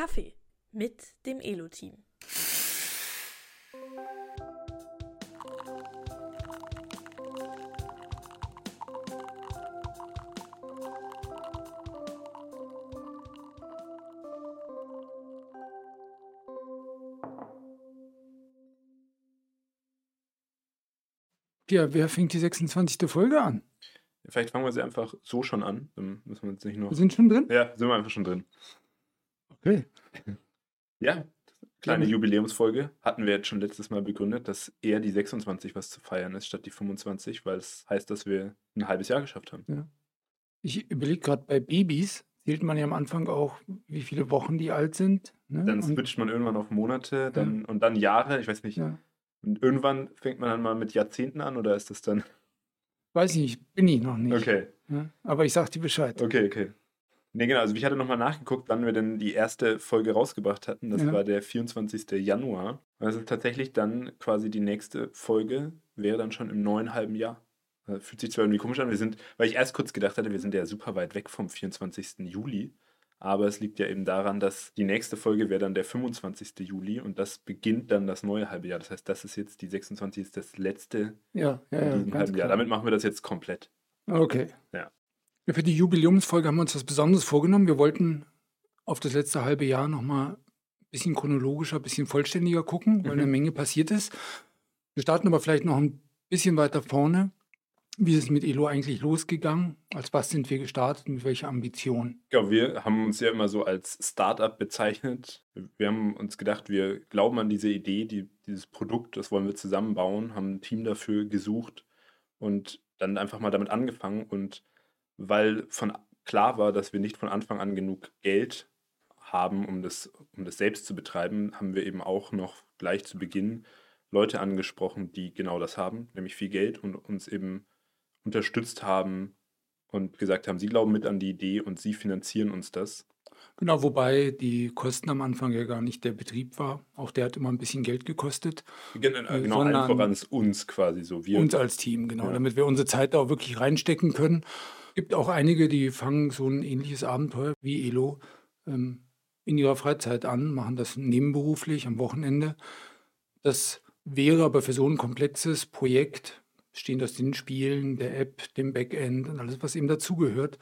Kaffee mit dem Elo-Team. Ja, wer fängt die 26. Folge an? Vielleicht fangen wir sie einfach so schon an. Dann müssen wir jetzt nicht noch. Wir sind schon drin? Ja, sind wir einfach schon drin. Okay. Ja, kleine Ja. Jubiläumsfolge. Hatten wir jetzt schon letztes Mal begründet, dass eher die 26 was zu feiern ist, statt die 25, weil es heißt, dass wir ein halbes Jahr geschafft haben. Ich überlege gerade, bei Babys zählt man ja am Anfang auch, wie viele Wochen die alt sind. Ne? Dann switcht man irgendwann auf Monate dann, und dann Jahre, ich weiß nicht. ja. Und irgendwann fängt man dann mal mit Jahrzehnten an oder ist das dann. Weiß ich nicht, bin ich noch nicht. Okay, Ne? Aber ich sag dir Bescheid. okay, okay. Nee, genau. Also ich hatte nochmal nachgeguckt, wann wir denn die erste Folge rausgebracht hatten. Das Ja. war der 24. Januar. Das ist tatsächlich dann quasi die nächste Folge, wäre dann schon im neuen halben Jahr. Das fühlt sich zwar irgendwie komisch an, wir sind, weil ich erst kurz gedacht hatte, wir sind ja super weit weg vom 24. Juli. Aber es liegt ja eben daran, dass die nächste Folge wäre dann der 25. Juli und das beginnt dann das neue halbe Jahr. Das heißt, das ist jetzt die 26. ist das letzte Ja, ja, in diesem halben Jahr. klar. Damit machen wir das jetzt komplett. Okay. Ja. Für die Jubiläumsfolge haben wir uns was Besonderes vorgenommen. Wir wollten auf das letzte halbe Jahr nochmal ein bisschen chronologischer, ein bisschen vollständiger gucken, weil Mhm. eine Menge passiert ist. Wir starten aber vielleicht noch ein bisschen weiter vorne. Wie ist es mit Elo eigentlich losgegangen? Als was sind wir gestartet und mit welcher Ambition? Ja, wir haben uns ja immer so als Startup bezeichnet. Wir haben uns gedacht, wir glauben an diese Idee, die, dieses Produkt, das wollen wir zusammenbauen, haben ein Team dafür gesucht und dann einfach mal damit angefangen. Und weil von klar war, dass wir nicht von Anfang an genug Geld haben, um das, um das selbst zu betreiben, haben wir eben auch noch gleich zu Beginn Leute angesprochen, die genau das haben, nämlich viel Geld und uns eben unterstützt haben und gesagt haben, sie glauben mit an die Idee und sie finanzieren uns das. Genau, wobei die Kosten am Anfang ja gar nicht der Betrieb war. Auch der hat immer ein bisschen Geld gekostet. Äh, genau, allen sondern- voran ist uns quasi so. Wir, Uns als Team, genau, Ja. damit wir unsere Zeit da auch wirklich reinstecken können. gibt auch einige, die fangen so ein ähnliches Abenteuer wie Elo ähm, in ihrer Freizeit an, machen das nebenberuflich am Wochenende. Das wäre aber für so ein komplexes Projekt, bestehend aus den Spielen, der App, dem Backend und alles, was eben dazugehört,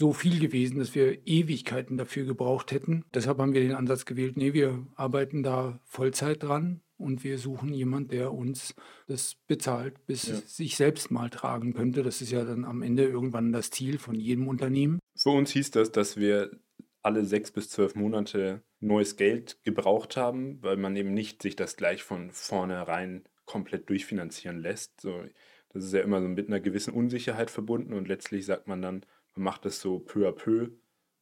so viel gewesen, dass wir Ewigkeiten dafür gebraucht hätten. Deshalb haben wir den Ansatz gewählt, nee, wir arbeiten da Vollzeit dran und wir suchen jemanden, der uns das bezahlt, bis Ja. es sich selbst mal tragen könnte. Das ist ja dann am Ende irgendwann das Ziel von jedem Unternehmen. Für uns hieß das, dass wir alle sechs bis zwölf Monate neues Geld gebraucht haben, weil man eben nicht sich das gleich von vornherein komplett durchfinanzieren lässt. So, das ist ja immer so mit einer gewissen Unsicherheit verbunden und letztlich sagt man dann, man macht das so peu à peu.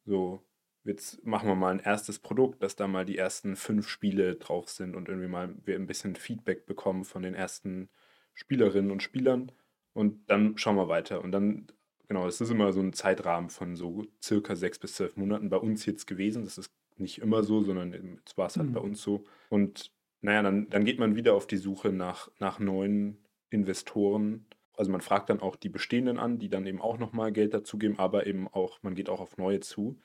So, jetzt machen wir mal ein erstes Produkt, dass da mal die ersten fünf Spiele drauf sind und irgendwie mal wir ein bisschen Feedback bekommen von den ersten Spielerinnen und Spielern und dann schauen wir weiter. Und dann, genau, es ist immer so ein Zeitrahmen von so circa sechs bis zwölf Monaten bei uns jetzt gewesen. Das ist nicht immer so, sondern jetzt war es halt Mhm. bei uns so. Und naja, dann, dann geht man wieder auf die Suche nach, nach neuen Investoren. Also man fragt dann auch die bestehenden an, die dann eben auch nochmal Geld dazugeben, aber eben auch, man geht auch auf neue zu,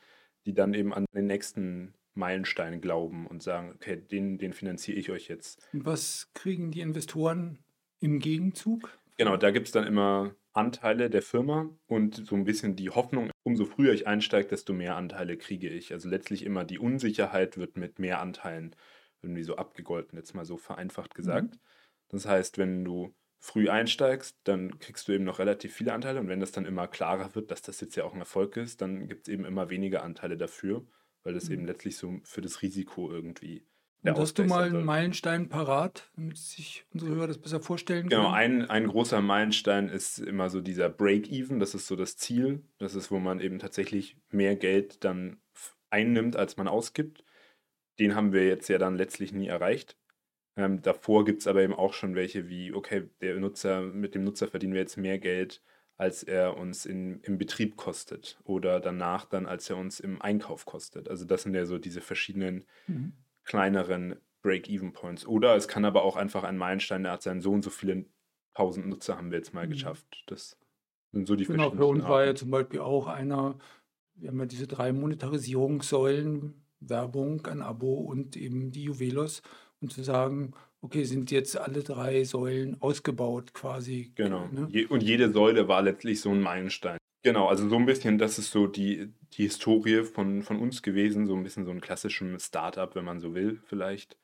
die dann eben an den nächsten Meilenstein glauben und sagen, okay, den, den finanziere ich euch jetzt. Und was kriegen die Investoren im Gegenzug? Genau, da gibt es dann immer Anteile der Firma und so ein bisschen die Hoffnung, umso früher ich einsteige, desto mehr Anteile kriege ich. Also letztlich immer die Unsicherheit wird mit mehr Anteilen irgendwie so abgegolten, jetzt mal so vereinfacht gesagt. Das heißt, wenn du früh einsteigst, dann kriegst du eben noch relativ viele Anteile und wenn das dann immer klarer wird, dass das jetzt ja auch ein Erfolg ist, dann gibt es eben immer weniger Anteile dafür, weil das Mhm. eben letztlich so für das Risiko irgendwie Und hast du mal einen. Meilenstein parat, damit sich unsere Hörer das besser vorstellen Genau, können? ein, ein großer Meilenstein ist immer so dieser Break-Even. Das ist so das Ziel. Das ist, wo man eben tatsächlich mehr Geld dann einnimmt, als man ausgibt. Den haben wir jetzt ja dann letztlich nie erreicht. Ähm, davor gibt es aber eben auch schon welche wie, okay, der Nutzer, mit dem Nutzer verdienen wir jetzt mehr Geld, als er uns in, im Betrieb kostet. Oder danach dann, als er uns im Einkauf kostet. Also das sind ja so diese verschiedenen Mhm. kleineren Break-Even-Points. Oder es kann aber auch einfach ein Meilenstein der Art sein, so und so viele tausend Nutzer haben wir jetzt mal Mhm. geschafft. Das sind so die Genau, für verschiedenen uns war ja Arten. zum Beispiel auch einer, wir haben ja diese drei Monetarisierungssäulen, Werbung, ein Abo und eben die Juvelos und zu sagen, okay, sind jetzt alle drei Säulen ausgebaut quasi. Genau. Ne? Und jede Säule war letztlich so ein Meilenstein. Genau, also so ein bisschen, das ist so die, die Historie von, von uns gewesen, so ein bisschen so ein klassischen Startup, wenn man so will, vielleicht.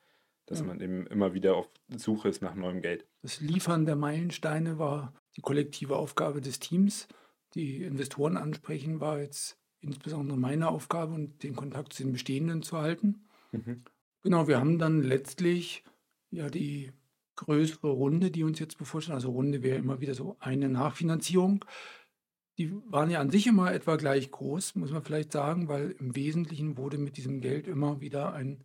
Dass ja. man eben immer wieder auf Suche ist nach neuem Geld. Das Liefern der Meilensteine war die kollektive Aufgabe des Teams. Die Investoren ansprechen war jetzt insbesondere meine Aufgabe und den Kontakt zu den Bestehenden zu halten. Mhm. Genau, wir haben dann letztlich ja die größere Runde, die uns jetzt bevorsteht. Also Runde wäre immer wieder so eine Nachfinanzierung. Die waren ja an sich immer etwa gleich groß, muss man vielleicht sagen, weil im Wesentlichen wurde mit diesem Geld immer wieder ein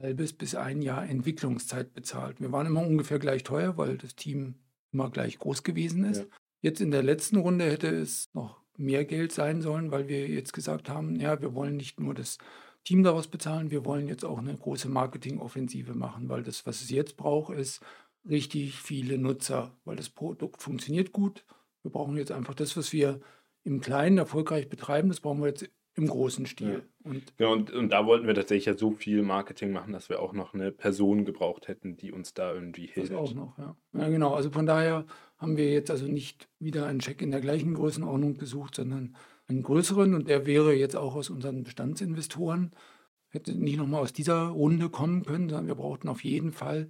halbes bis ein Jahr Entwicklungszeit bezahlt. Wir waren immer ungefähr gleich teuer, weil das Team immer gleich groß gewesen ist. Ja. Jetzt in der letzten Runde hätte es noch mehr Geld sein sollen, weil wir jetzt gesagt haben, ja, wir wollen nicht nur das Team daraus bezahlen, wir wollen jetzt auch eine große Marketingoffensive machen, weil das, was es jetzt braucht, ist richtig viele Nutzer, weil das Produkt funktioniert gut wir brauchen jetzt einfach das, was wir im Kleinen erfolgreich betreiben, das brauchen wir jetzt im großen Stil. Ja. Und, ja, und, und da wollten wir tatsächlich ja so viel Marketing machen, dass wir auch noch eine Person gebraucht hätten, die uns da irgendwie hilft. Das auch noch, ja. ja. Genau, also von daher haben wir jetzt also nicht wieder einen Check in der gleichen Größenordnung gesucht, sondern einen größeren und der wäre jetzt auch aus unseren Bestandsinvestoren, hätte nicht nochmal aus dieser Runde kommen können, sondern wir brauchten auf jeden Fall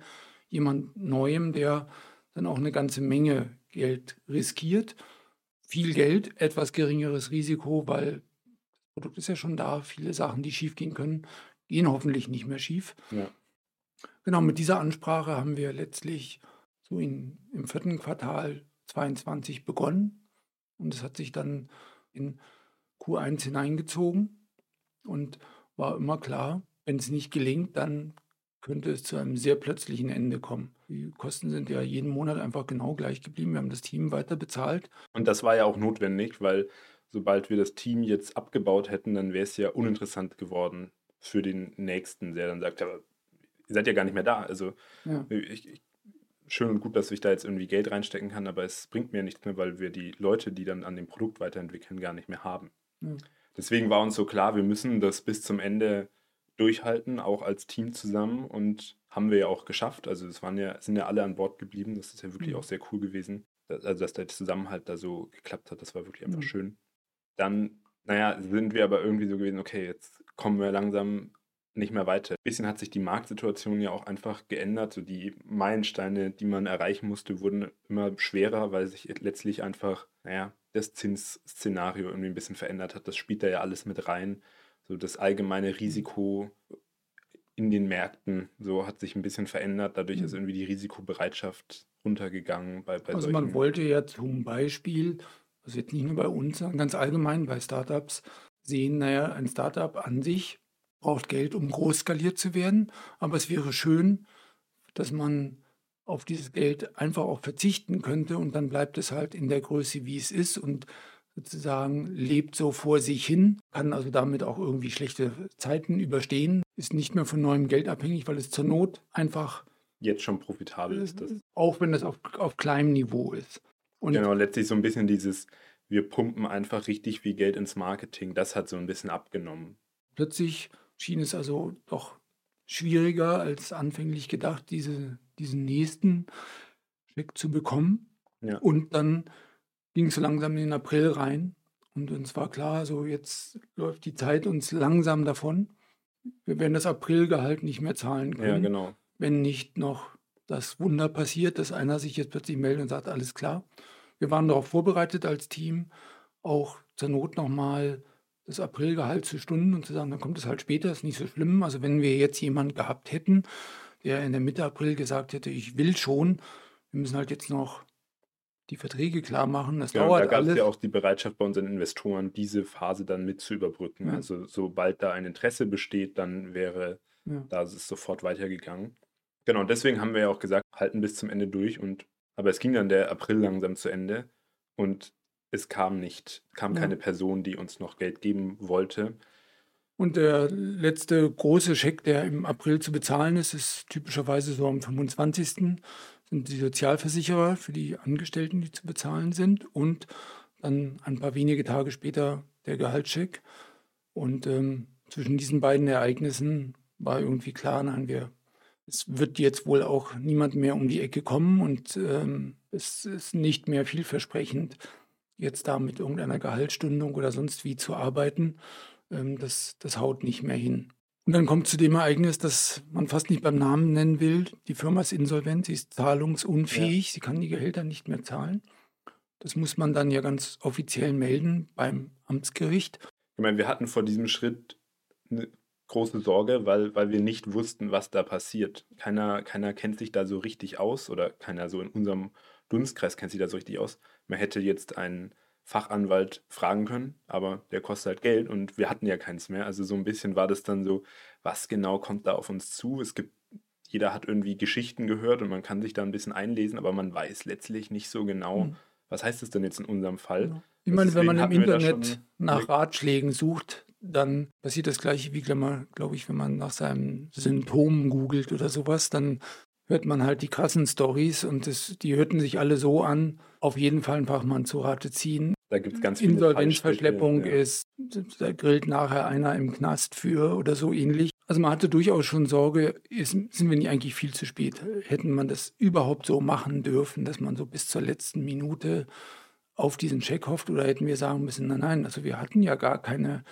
jemand Neuem, der dann auch eine ganze Menge Geld riskiert. Viel Geld, etwas geringeres Risiko, weil das Produkt ist ja schon da. Viele Sachen, die schief gehen können, gehen hoffentlich nicht mehr schief. Ja. Genau, mit dieser Ansprache haben wir letztlich so in, im vierten Quartal 22 begonnen und es hat sich dann in Q1 hineingezogen und war immer klar, wenn es nicht gelingt, dann könnte es zu einem sehr plötzlichen Ende kommen. Die Kosten sind ja jeden Monat einfach genau gleich geblieben. Wir haben das Team weiter bezahlt. Und das war ja auch notwendig, weil sobald wir das Team jetzt abgebaut hätten, dann wäre es ja uninteressant geworden für den Nächsten, der dann sagt, ihr seid ja gar nicht mehr da. Also ja. ich, ich, schön und gut, dass ich da jetzt irgendwie Geld reinstecken kann, aber es bringt mir nichts mehr, weil wir die Leute, die dann an dem Produkt weiterentwickeln, gar nicht mehr haben. Ja. Deswegen war uns so klar, wir müssen das bis zum Ende durchhalten, auch als Team zusammen und haben wir ja auch geschafft. Also es waren ja, sind ja alle an Bord geblieben. Das ist ja wirklich mhm. auch sehr cool gewesen. Also dass der Zusammenhalt da so geklappt hat, das war wirklich einfach mhm. schön. Dann, naja, sind wir aber irgendwie so gewesen, okay, jetzt kommen wir langsam nicht mehr weiter. Ein bisschen hat sich die Marktsituation ja auch einfach geändert. So die Meilensteine, die man erreichen musste, wurden immer schwerer, weil sich letztlich einfach, naja, das Zinsszenario irgendwie ein bisschen verändert hat. Das spielt da ja alles mit rein so das allgemeine Risiko in den Märkten so hat sich ein bisschen verändert. Dadurch ist mhm. irgendwie die Risikobereitschaft runtergegangen. Bei, bei also man wollte ja zum Beispiel, also jetzt nicht nur bei uns, sondern ganz allgemein bei Startups sehen, naja, ein Startup an sich braucht Geld, um groß skaliert zu werden. Aber es wäre schön, dass man auf dieses Geld einfach auch verzichten könnte und dann bleibt es halt in der Größe, wie es ist. Und sozusagen lebt so vor sich hin, kann also damit auch irgendwie schlechte Zeiten überstehen, ist nicht mehr von neuem Geld abhängig, weil es zur Not einfach jetzt schon profitabel ist. Das. Auch wenn das auf, auf kleinem Niveau ist. Und genau, letztlich so ein bisschen dieses, wir pumpen einfach richtig viel Geld ins Marketing, das hat so ein bisschen abgenommen. Plötzlich schien es also doch schwieriger als anfänglich gedacht, diese, diesen nächsten Check zu bekommen. Ja. Und dann ging es langsam in den April rein. Und uns war klar, so jetzt läuft die Zeit uns langsam davon. Wir werden das Aprilgehalt nicht mehr zahlen können. Ja, genau. Wenn nicht noch das Wunder passiert, dass einer sich jetzt plötzlich meldet und sagt, alles klar. Wir waren darauf vorbereitet als Team, auch zur Not nochmal das Aprilgehalt zu stunden und zu sagen, dann kommt es halt später, ist nicht so schlimm. Also wenn wir jetzt jemanden gehabt hätten, der in der Mitte April gesagt hätte, ich will schon, wir müssen halt jetzt noch die Verträge klar machen. Das ja, dauert da gab es ja auch die Bereitschaft bei unseren Investoren, diese Phase dann mit zu überbrücken. Ja. Also sobald da ein Interesse besteht, dann wäre ja. da ist es sofort weitergegangen. Genau, deswegen haben wir ja auch gesagt, halten bis zum Ende durch. Und aber es ging dann der April langsam zu Ende und es kam nicht, kam keine Person, die uns noch Geld geben wollte. Und der letzte große Scheck, der im April zu bezahlen ist, ist typischerweise so am 25 sind die Sozialversicherer für die Angestellten, die zu bezahlen sind und dann ein paar wenige Tage später der Gehaltscheck. Und ähm, zwischen diesen beiden Ereignissen war irgendwie klar, nein, wir, es wird jetzt wohl auch niemand mehr um die Ecke kommen und ähm, es ist nicht mehr vielversprechend, jetzt da mit irgendeiner Gehaltsstundung oder sonst wie zu arbeiten. Ähm, das, das haut nicht mehr hin. Und dann kommt zu dem Ereignis, das man fast nicht beim Namen nennen will. Die Firma ist insolvent, sie ist zahlungsunfähig, ja. sie kann die Gehälter nicht mehr zahlen. Das muss man dann ja ganz offiziell melden beim Amtsgericht. Ich meine, wir hatten vor diesem Schritt eine große Sorge, weil, weil wir nicht wussten, was da passiert. Keiner, keiner kennt sich da so richtig aus oder keiner so in unserem Dunstkreis kennt sich da so richtig aus. Man hätte jetzt einen Fachanwalt fragen können, aber der kostet halt Geld und wir hatten ja keins mehr. Also so ein bisschen war das dann so, was genau kommt da auf uns zu? Es gibt, jeder hat irgendwie Geschichten gehört und man kann sich da ein bisschen einlesen, aber man weiß letztlich nicht so genau, mhm. was heißt das denn jetzt in unserem Fall. Ja. Ich meine, wenn man im Internet nach Ratschlägen sucht, dann passiert das gleiche wie, glaube ich, wenn man nach seinem Symptom googelt oder sowas, dann hört man halt die krassen Stories und das, die hörten sich alle so an, auf jeden Fall einen Fachmann zu Rate ziehen. Da gibt es ganz viele Insolvenzverschleppung ja. ist, da grillt nachher einer im Knast für oder so ähnlich. Also man hatte durchaus schon Sorge, ist, sind wir nicht eigentlich viel zu spät? Hätten man das überhaupt so machen dürfen, dass man so bis zur letzten Minute auf diesen Check hofft oder hätten wir sagen müssen, nein, nein, also wir hatten ja gar keine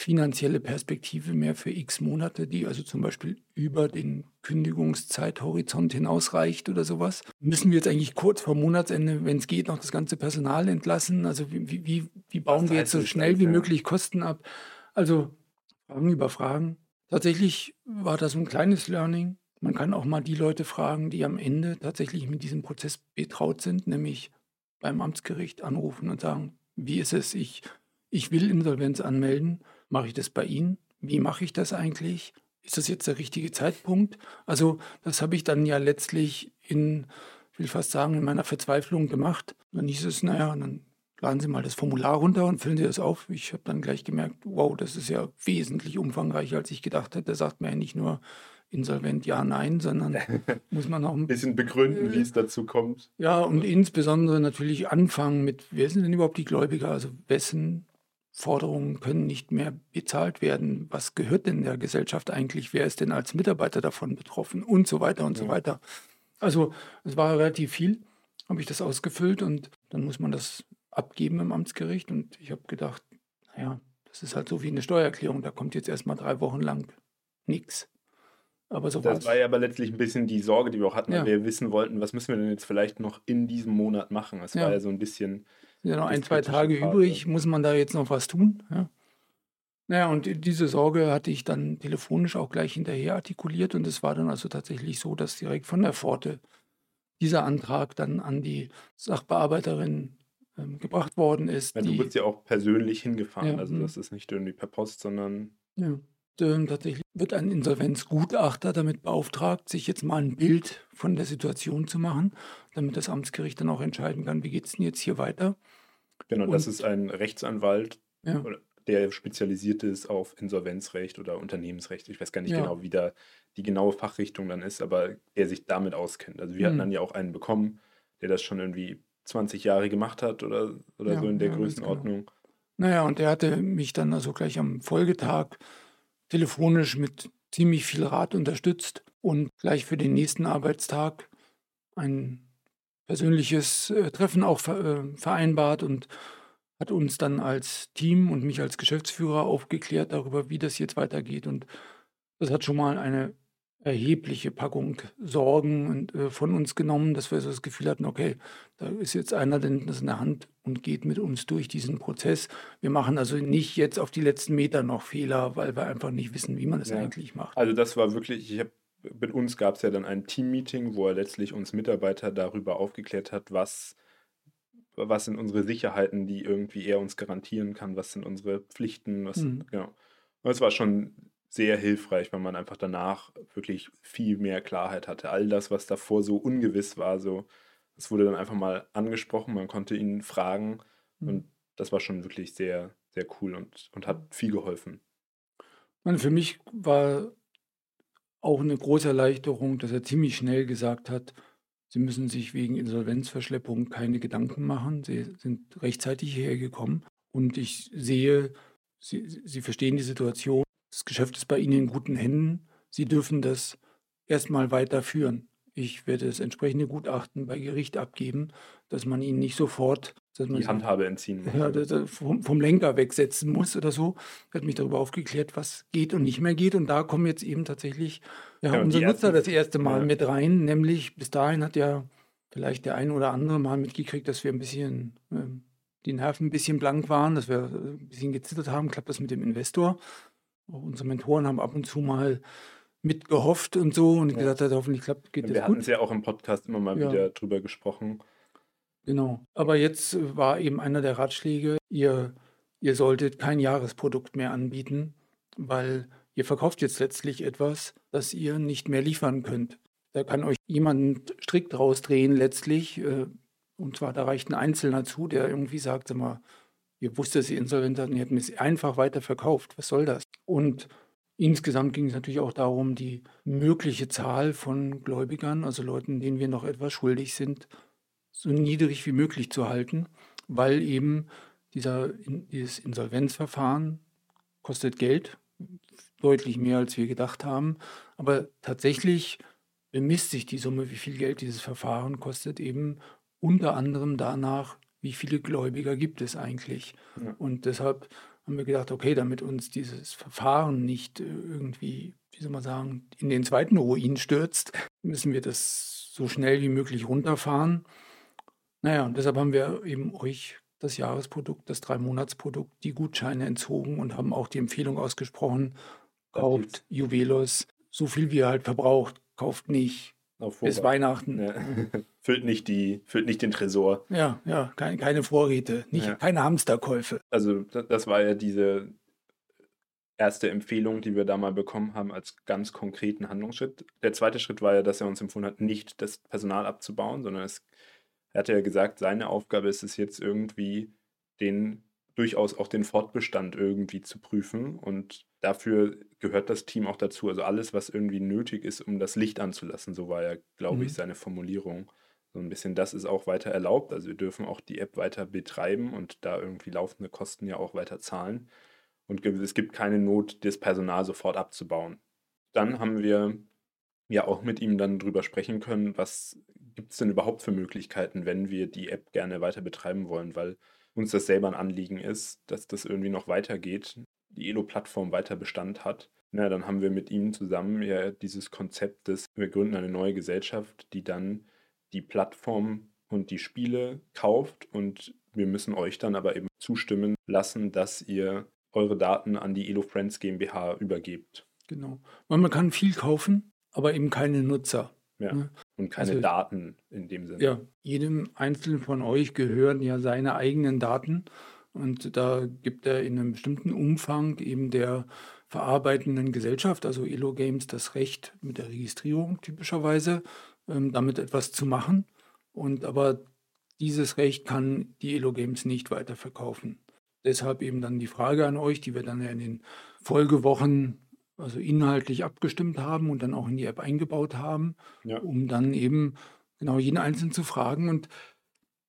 finanzielle Perspektive mehr für x Monate, die also zum Beispiel über den Kündigungszeithorizont hinausreicht oder sowas. Müssen wir jetzt eigentlich kurz vor Monatsende, wenn es geht, noch das ganze Personal entlassen? Also wie, wie, wie bauen wir jetzt so schnell wie möglich Kosten ab? Also Fragen über Fragen. Tatsächlich war das ein kleines Learning. Man kann auch mal die Leute fragen, die am Ende tatsächlich mit diesem Prozess betraut sind, nämlich beim Amtsgericht anrufen und sagen, wie ist es, ich, ich will Insolvenz anmelden Mache ich das bei Ihnen? Wie mache ich das eigentlich? Ist das jetzt der richtige Zeitpunkt? Also das habe ich dann ja letztlich in, ich will fast sagen, in meiner Verzweiflung gemacht. Dann hieß es, naja, dann laden Sie mal das Formular runter und füllen Sie das auf. Ich habe dann gleich gemerkt, wow, das ist ja wesentlich umfangreicher, als ich gedacht hätte. Da sagt man ja nicht nur insolvent ja, nein, sondern muss man auch ein bisschen begründen, wie es dazu kommt. Ja, und insbesondere natürlich anfangen mit, wer sind denn überhaupt die Gläubiger? Also wessen Forderungen können nicht mehr bezahlt werden. Was gehört denn der Gesellschaft eigentlich? Wer ist denn als Mitarbeiter davon betroffen? Und so weiter und ja. so weiter. Also es war relativ viel, habe ich das ausgefüllt und dann muss man das abgeben im Amtsgericht. Und ich habe gedacht, naja, das ist halt so wie eine Steuererklärung. Da kommt jetzt erstmal drei Wochen lang nichts. Aber so das war ja aber letztlich ein bisschen die Sorge, die wir auch hatten, ja. weil wir wissen wollten, was müssen wir denn jetzt vielleicht noch in diesem Monat machen. Das ja. war ja so ein bisschen sind ja noch ein, zwei Tage Phase. übrig. Muss man da jetzt noch was tun? Ja. Naja, und diese Sorge hatte ich dann telefonisch auch gleich hinterher artikuliert. Und es war dann also tatsächlich so, dass direkt von der Pforte dieser Antrag dann an die Sachbearbeiterin ähm, gebracht worden ist. Ja, du bist ja auch persönlich hingefahren. Ja, also mhm. das ist nicht irgendwie per Post, sondern. Ja. Ähm, tatsächlich wird ein Insolvenzgutachter damit beauftragt, sich jetzt mal ein Bild von der Situation zu machen, damit das Amtsgericht dann auch entscheiden kann, wie geht es denn jetzt hier weiter. Genau, Und, das ist ein Rechtsanwalt, ja. der spezialisiert ist auf Insolvenzrecht oder Unternehmensrecht. Ich weiß gar nicht ja. genau, wie da die genaue Fachrichtung dann ist, aber der sich damit auskennt. Also wir mhm. hatten dann ja auch einen bekommen, der das schon irgendwie 20 Jahre gemacht hat oder, oder ja, so in der. Größenordnung. Genau. Naja, und der hatte mich dann also gleich am Folgetag telefonisch mit ziemlich viel Rat unterstützt und gleich für den nächsten Arbeitstag ein persönliches äh, Treffen auch äh, vereinbart und hat uns dann als Team und mich als Geschäftsführer aufgeklärt darüber, wie das jetzt weitergeht. Und das hat schon mal eine erhebliche Packung Sorgen und, äh, von uns genommen, dass wir so das Gefühl hatten, okay, da ist jetzt einer denn das in der Hand und geht mit uns durch diesen Prozess. Wir machen also nicht jetzt auf die letzten Meter noch Fehler, weil wir einfach nicht wissen, wie man es ja. eigentlich macht. Also das war wirklich, ich habe mit uns gab es ja dann ein Team-Meeting, wo er letztlich uns Mitarbeiter darüber aufgeklärt hat, was, was sind unsere Sicherheiten, die irgendwie er uns garantieren kann, was sind unsere Pflichten, was, mhm. genau. Und es war schon sehr hilfreich, weil man einfach danach wirklich viel mehr Klarheit hatte. All das, was davor so ungewiss war, so, das wurde dann einfach mal angesprochen, man konnte ihn fragen mhm. und das war schon wirklich sehr, sehr cool und, und hat viel geholfen. Und für mich war auch eine große Erleichterung, dass er ziemlich schnell gesagt hat, Sie müssen sich wegen Insolvenzverschleppung keine Gedanken machen. Sie sind rechtzeitig hierher gekommen und ich sehe, Sie, Sie verstehen die Situation das Geschäft ist bei Ihnen in guten Händen. Sie dürfen das erstmal weiterführen. Ich werde das entsprechende Gutachten bei Gericht abgeben, dass man Ihnen nicht sofort Die Handhabe entziehen muss. ja, vom, vom Lenker wegsetzen muss oder so. Er hat mich darüber aufgeklärt, was geht und nicht mehr geht. Und da kommen jetzt eben tatsächlich ja, Ja, unsere Nutzer das erste Mal mit rein. Nämlich bis dahin hat ja vielleicht der ein oder andere mal mitgekriegt, dass wir ein bisschen ähm, die Nerven ein bisschen blank waren, dass wir äh, ein bisschen gezittert haben. Klappt das mit dem Investor? Auch unsere Mentoren haben ab und zu mal mitgehofft und so und Ja. gesagt hat, hoffentlich klappt, geht Wir das hatten gut. es ja auch im Podcast immer mal Ja. wieder drüber gesprochen. Genau. Aber jetzt war eben einer der Ratschläge, ihr, ihr solltet kein Jahresprodukt mehr anbieten, weil ihr verkauft jetzt letztlich etwas, das ihr nicht mehr liefern könnt. Da kann euch jemand strikt rausdrehen letztlich. äh, Und zwar, da reicht ein Einzelner zu, der irgendwie sagt, sag mal, ihr wusstet, dass ihr insolvent seid und ihr hättet es einfach weiter verkauft. Was soll das? Und insgesamt ging es natürlich auch darum, die mögliche Zahl von Gläubigern, also Leuten, denen wir noch etwas schuldig sind, so niedrig wie möglich zu halten, weil eben dieser, dieses Insolvenzverfahren kostet Geld, deutlich mehr als wir gedacht haben. Aber tatsächlich bemisst sich die Summe, wie viel Geld dieses Verfahren kostet, eben unter anderem danach, wie viele Gläubiger gibt es eigentlich. Ja. Und deshalb haben wir gedacht, okay, damit uns dieses Verfahren nicht äh, irgendwie, wie soll man sagen, in den zweiten Ruin stürzt, müssen wir das so schnell wie möglich runterfahren. Naja, und deshalb haben wir eben euch das Jahresprodukt, das Drei-Monats-Produkt, die Gutscheine entzogen und haben auch die Empfehlung ausgesprochen, kauft Juwelos so viel wie ihr halt verbraucht, kauft nicht bis. Weihnachten. Ja. füllt, nicht die, füllt nicht den Tresor. Ja, ja, kein, keine Vorräte, nicht, Ja. keine Hamsterkäufe. Also da- das war ja diese erste Empfehlung, die wir da mal bekommen haben als ganz konkreten Handlungsschritt. Der zweite Schritt war ja, dass er uns empfohlen hat, nicht das Personal abzubauen, sondern es, er hatte ja gesagt, seine Aufgabe ist es jetzt irgendwie, den durchaus auch den Fortbestand irgendwie zu prüfen und dafür gehört das Team auch dazu. Also alles, was irgendwie nötig ist, um das Licht anzulassen, so war ja, glaube ich, Mhm. seine Formulierung. So ein bisschen das ist auch weiter erlaubt. Also wir dürfen auch die App weiter betreiben und da irgendwie laufende Kosten ja auch weiter zahlen. Und es gibt keine Not, das Personal sofort abzubauen. Dann haben wir ja auch mit ihm dann drüber sprechen können, was gibt es denn überhaupt für Möglichkeiten, wenn wir die App gerne weiter betreiben wollen, weil uns das selber ein Anliegen ist, dass das irgendwie noch weitergeht, die Elo-Plattform weiter Bestand hat. Na, dann haben wir mit ihm zusammen ja dieses Konzept des, wir gründen eine neue Gesellschaft, die dann die Plattform und die Spiele kauft und wir müssen euch dann aber eben zustimmen lassen, dass ihr eure Daten an die Elo Friends GmbH übergebt. Genau. Man kann viel kaufen, aber eben keine Nutzer. Ja. Und keine Also- Daten in dem Sinne. Ja, jedem Einzelnen von euch gehören ja seine eigenen Daten. Und da gibt er in einem bestimmten Umfang eben der verarbeitenden Gesellschaft, also Elo Games, das Recht mit der Registrierung typischerweise, ähm, damit etwas zu machen. Und aber dieses Recht kann die Elo Games nicht weiterverkaufen. Deshalb eben dann die Frage an euch, die wir dann ja in den Folgewochen also inhaltlich abgestimmt haben und dann auch in die App eingebaut haben, Ja. um dann eben genau jeden Einzelnen zu fragen. Und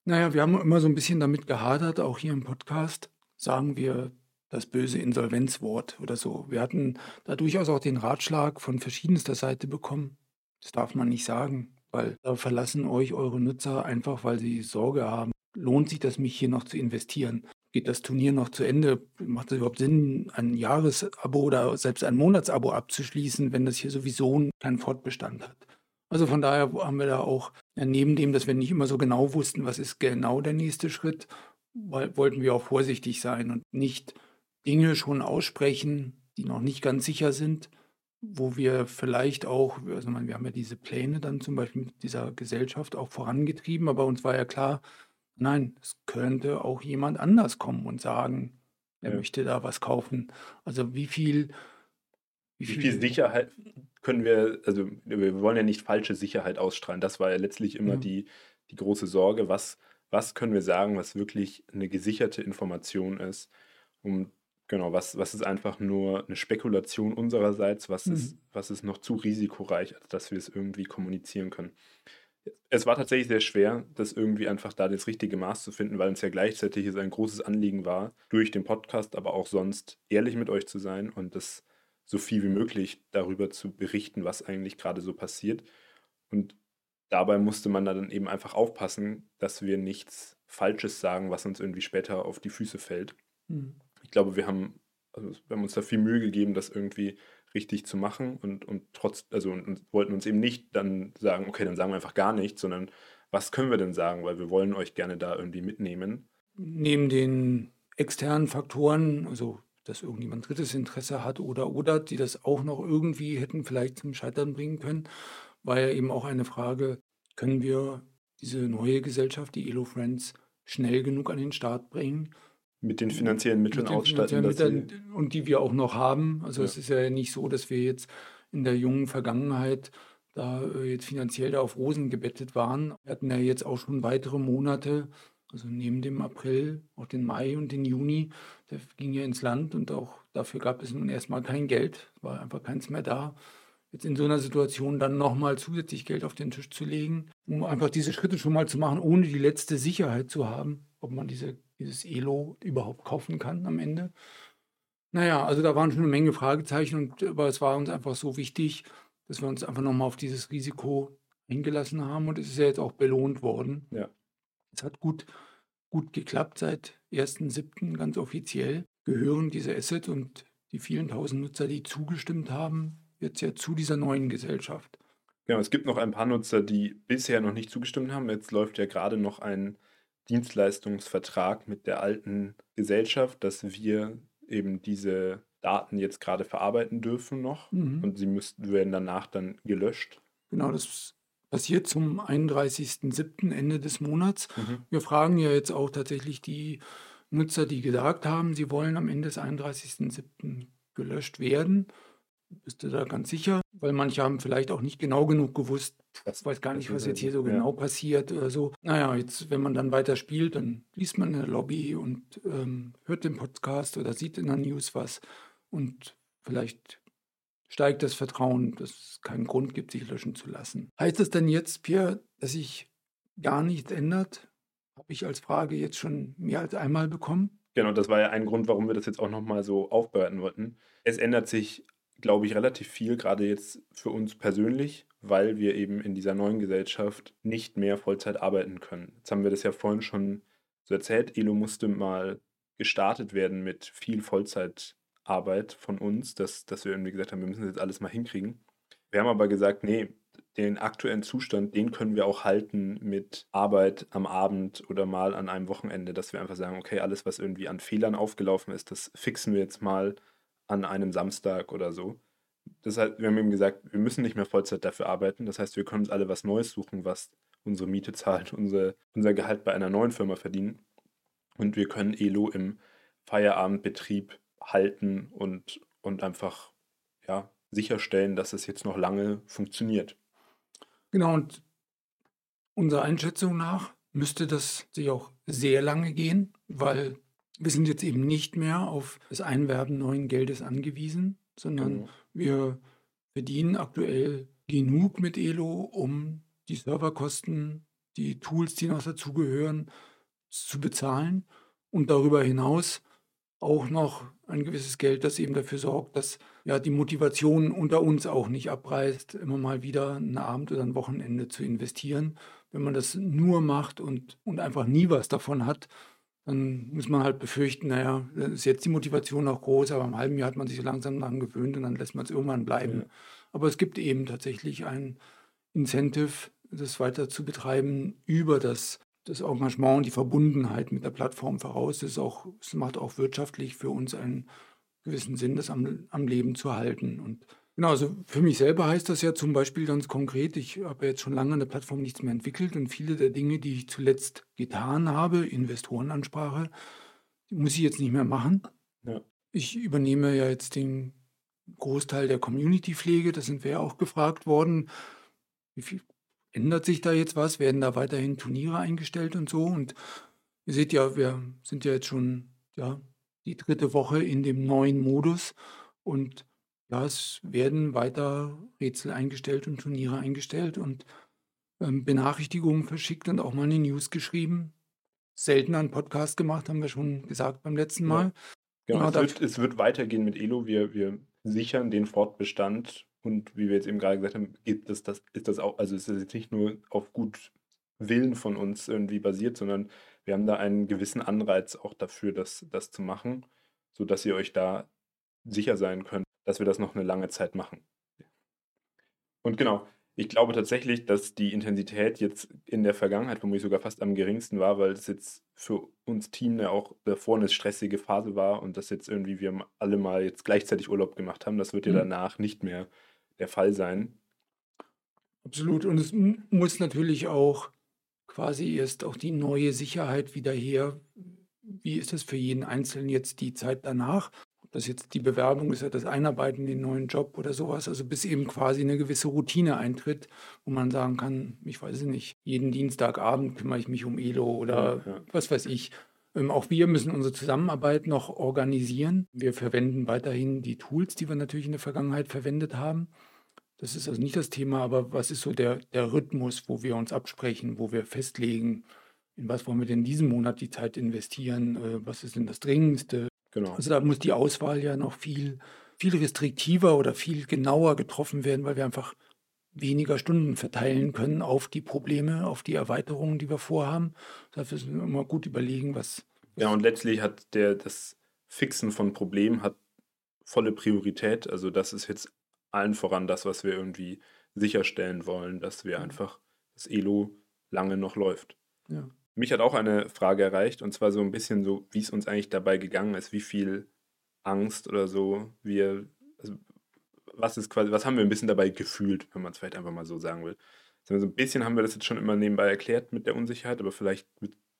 naja, wir haben immer so ein bisschen damit gehadert, auch hier im Podcast sagen wir das böse Insolvenzwort oder so. Wir hatten da durchaus auch den Ratschlag von verschiedenster Seite bekommen. Das darf man nicht sagen, weil da verlassen euch eure Nutzer einfach, weil sie Sorge haben. Lohnt sich das, mich hier noch zu investieren? Geht das Turnier noch zu Ende? Macht es überhaupt Sinn, ein Jahresabo oder selbst ein Monatsabo abzuschließen, wenn das hier sowieso keinen Fortbestand hat? Also von daher haben wir da auch, neben dem, dass wir nicht immer so genau wussten, was ist genau der nächste Schritt, wollten wir auch vorsichtig sein und nicht Dinge schon aussprechen, die noch nicht ganz sicher sind, wo wir vielleicht auch, also wir haben ja diese Pläne dann zum Beispiel mit dieser Gesellschaft auch vorangetrieben, aber uns war ja klar, nein, es könnte auch jemand anders kommen und sagen, er Ja. möchte da was kaufen. Also wie viel, Wie viel Sicherheit können wir, also wir wollen ja nicht falsche Sicherheit ausstrahlen. Das war ja letztlich immer Ja. die, die große Sorge. Was, was können wir sagen, was wirklich eine gesicherte Information ist? Um, genau, was, was ist einfach nur eine Spekulation unsererseits? Was, ist, Mhm. was ist noch zu risikoreich, als dass wir es irgendwie kommunizieren können? Es war tatsächlich sehr schwer, das irgendwie einfach da das richtige Maß zu finden, weil uns ja gleichzeitig es ein großes Anliegen war, durch den Podcast, aber auch sonst ehrlich mit euch zu sein und das so viel wie möglich darüber zu berichten, was eigentlich gerade so passiert. Und dabei musste man dann eben einfach aufpassen, dass wir nichts Falsches sagen, was uns irgendwie später auf die Füße fällt. Mhm. Ich glaube, wir haben, also wir haben uns da viel Mühe gegeben, das irgendwie richtig zu machen und, und trotz, also und, und wollten uns eben nicht dann sagen, okay, dann sagen wir einfach gar nichts, sondern was können wir denn sagen, weil wir wollen euch gerne da irgendwie mitnehmen. Neben den externen Faktoren, also dass irgendjemand drittes Interesse hat oder oder, die das auch noch irgendwie hätten vielleicht zum Scheitern bringen können, war ja eben auch eine Frage, können wir diese neue Gesellschaft, die Elo Friends, schnell genug an den Start bringen? Mit den finanziellen Mitteln den ausstatten. Finanziellen Mitteln, und die wir auch noch haben. Also ja. es ist ja nicht so, dass wir jetzt in der jungen Vergangenheit da äh, jetzt finanziell da auf Rosen gebettet waren. Wir hatten ja jetzt auch schon weitere Monate, also neben dem April, auch den Mai und den Juni, der ging ja ins Land und auch dafür gab es nun erstmal kein Geld, war einfach keins mehr da jetzt in so einer Situation dann nochmal zusätzlich Geld auf den Tisch zu legen, um einfach diese Schritte schon mal zu machen, ohne die letzte Sicherheit zu haben, ob man diese, dieses Elo überhaupt kaufen kann am Ende. Naja, also da waren schon eine Menge Fragezeichen, und, aber es war uns einfach so wichtig, dass wir uns einfach nochmal auf dieses Risiko eingelassen haben und es ist ja jetzt auch belohnt worden. Ja. Es hat gut, gut geklappt seit 1.7. ganz offiziell. Gehören diese Assets und die vielen tausend Nutzer, die zugestimmt haben, jetzt ja zu dieser neuen Gesellschaft. Genau, es gibt noch ein paar Nutzer, die bisher noch nicht zugestimmt haben. Jetzt läuft ja gerade noch ein Dienstleistungsvertrag mit der alten Gesellschaft, dass wir eben diese Daten jetzt gerade verarbeiten dürfen noch mhm. und sie müssten, werden danach dann gelöscht. Genau, das passiert zum 31.07. Ende des Monats. Mhm. Wir fragen ja jetzt auch tatsächlich die Nutzer, die gesagt haben, sie wollen am Ende des 31.07. gelöscht werden bist du da ganz sicher? Weil manche haben vielleicht auch nicht genau genug gewusst, ich weiß gar nicht, was jetzt hier so ja. genau passiert oder so. Naja, jetzt, wenn man dann weiter spielt, dann liest man in der Lobby und ähm, hört den Podcast oder sieht in der News was und vielleicht steigt das Vertrauen, dass es keinen Grund gibt, sich löschen zu lassen. Heißt das denn jetzt, Pierre, dass sich gar nichts ändert? Habe ich als Frage jetzt schon mehr als einmal bekommen? Genau, das war ja ein Grund, warum wir das jetzt auch nochmal so aufbereiten wollten. Es ändert sich glaube ich, relativ viel, gerade jetzt für uns persönlich, weil wir eben in dieser neuen Gesellschaft nicht mehr Vollzeit arbeiten können. Jetzt haben wir das ja vorhin schon so erzählt. Elo musste mal gestartet werden mit viel Vollzeitarbeit von uns, dass, dass wir irgendwie gesagt haben, wir müssen das jetzt alles mal hinkriegen. Wir haben aber gesagt, nee, den aktuellen Zustand, den können wir auch halten mit Arbeit am Abend oder mal an einem Wochenende, dass wir einfach sagen, okay, alles, was irgendwie an Fehlern aufgelaufen ist, das fixen wir jetzt mal an einem Samstag oder so. Das heißt, wir haben ihm gesagt, wir müssen nicht mehr Vollzeit dafür arbeiten. Das heißt, wir können uns alle was Neues suchen, was unsere Miete zahlt, unsere, unser Gehalt bei einer neuen Firma verdienen. Und wir können Elo im Feierabendbetrieb halten und, und einfach ja, sicherstellen, dass es jetzt noch lange funktioniert. Genau, und unserer Einschätzung nach müsste das sich auch sehr lange gehen, weil wir sind jetzt eben nicht mehr auf das Einwerben neuen Geldes angewiesen, sondern genau. wir verdienen aktuell genug mit Elo, um die Serverkosten, die Tools, die noch dazugehören, zu bezahlen und darüber hinaus auch noch ein gewisses Geld, das eben dafür sorgt, dass ja die Motivation unter uns auch nicht abreißt, immer mal wieder einen Abend oder ein Wochenende zu investieren. Wenn man das nur macht und, und einfach nie was davon hat, dann muss man halt befürchten, naja, ist jetzt die Motivation noch groß, aber im halben Jahr hat man sich so langsam daran gewöhnt und dann lässt man es irgendwann bleiben. Ja. Aber es gibt eben tatsächlich ein Incentive, das weiter zu betreiben über das, das Engagement und die Verbundenheit mit der Plattform voraus. Es, macht auch wirtschaftlich für uns einen gewissen Sinn, das am, am Leben zu halten. Und Genau, also für mich selber heißt das ja zum Beispiel ganz konkret, ich habe jetzt schon lange an der Plattform nichts mehr entwickelt und viele der Dinge, die ich zuletzt getan habe, Investorenansprache, die muss ich jetzt nicht mehr machen. Ja. Ich übernehme ja jetzt den Großteil der Community-Pflege, da sind wir ja auch gefragt worden. Wie viel ändert sich da jetzt was? Werden da weiterhin Turniere eingestellt und so? Und ihr seht ja, wir sind ja jetzt schon ja, die dritte Woche in dem neuen Modus und ja, es werden weiter Rätsel eingestellt und Turniere eingestellt und ähm, Benachrichtigungen verschickt und auch mal eine News geschrieben. Selten einen Podcast gemacht, haben wir schon gesagt beim letzten Mal. Genau, genau es, wird, es wird weitergehen mit Elo. Wir, wir sichern den Fortbestand und wie wir jetzt eben gerade gesagt haben, ist das, das, ist das auch, also ist das jetzt nicht nur auf gut Willen von uns irgendwie basiert, sondern wir haben da einen gewissen Anreiz auch dafür, das, das zu machen, sodass ihr euch da sicher sein könnt, dass wir das noch eine lange Zeit machen. Und genau, ich glaube tatsächlich, dass die Intensität jetzt in der Vergangenheit vermutlich sogar fast am geringsten war, weil es jetzt für uns Team ja auch davor eine stressige Phase war und dass jetzt irgendwie wir alle mal jetzt gleichzeitig Urlaub gemacht haben. Das wird ja mhm. danach nicht mehr der Fall sein. Absolut. Und es muss natürlich auch quasi erst auch die neue Sicherheit wieder her. Wie ist es für jeden Einzelnen jetzt die Zeit danach? Das jetzt die Bewerbung ist, das Einarbeiten in den neuen Job oder sowas. Also bis eben quasi eine gewisse Routine eintritt, wo man sagen kann, ich weiß es nicht, jeden Dienstagabend kümmere ich mich um Elo oder ja, ja. was weiß ich. Ähm, auch wir müssen unsere Zusammenarbeit noch organisieren. Wir verwenden weiterhin die Tools, die wir natürlich in der Vergangenheit verwendet haben. Das ist also nicht das Thema, aber was ist so der, der Rhythmus, wo wir uns absprechen, wo wir festlegen, in was wollen wir denn diesen Monat die Zeit investieren, äh, was ist denn das Dringendste. Genau. Also da muss die Auswahl ja noch viel, viel restriktiver oder viel genauer getroffen werden, weil wir einfach weniger Stunden verteilen können auf die Probleme, auf die Erweiterungen, die wir vorhaben. Dafür müssen wir immer gut überlegen, was. Ja, und letztlich hat der das Fixen von Problemen hat volle Priorität. Also das ist jetzt allen voran das, was wir irgendwie sicherstellen wollen, dass wir einfach das Elo lange noch läuft. Ja. Mich hat auch eine Frage erreicht und zwar so ein bisschen so, wie es uns eigentlich dabei gegangen ist, wie viel Angst oder so wir, also was ist quasi, was haben wir ein bisschen dabei gefühlt, wenn man es vielleicht einfach mal so sagen will. Also so ein bisschen haben wir das jetzt schon immer nebenbei erklärt mit der Unsicherheit, aber vielleicht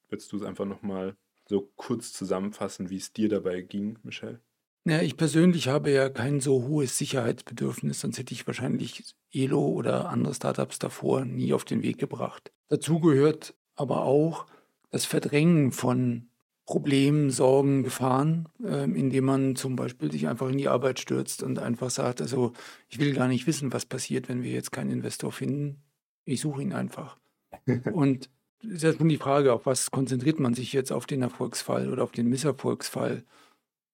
würdest du es einfach nochmal so kurz zusammenfassen, wie es dir dabei ging, Michelle. Ja, ich persönlich habe ja kein so hohes Sicherheitsbedürfnis, sonst hätte ich wahrscheinlich Elo oder andere Startups davor nie auf den Weg gebracht. Dazu gehört aber auch das Verdrängen von Problemen, Sorgen, Gefahren, äh, indem man zum Beispiel sich einfach in die Arbeit stürzt und einfach sagt, also ich will gar nicht wissen, was passiert, wenn wir jetzt keinen Investor finden. Ich suche ihn einfach. und ist ja schon die Frage, auf was konzentriert man sich jetzt, auf den Erfolgsfall oder auf den Misserfolgsfall?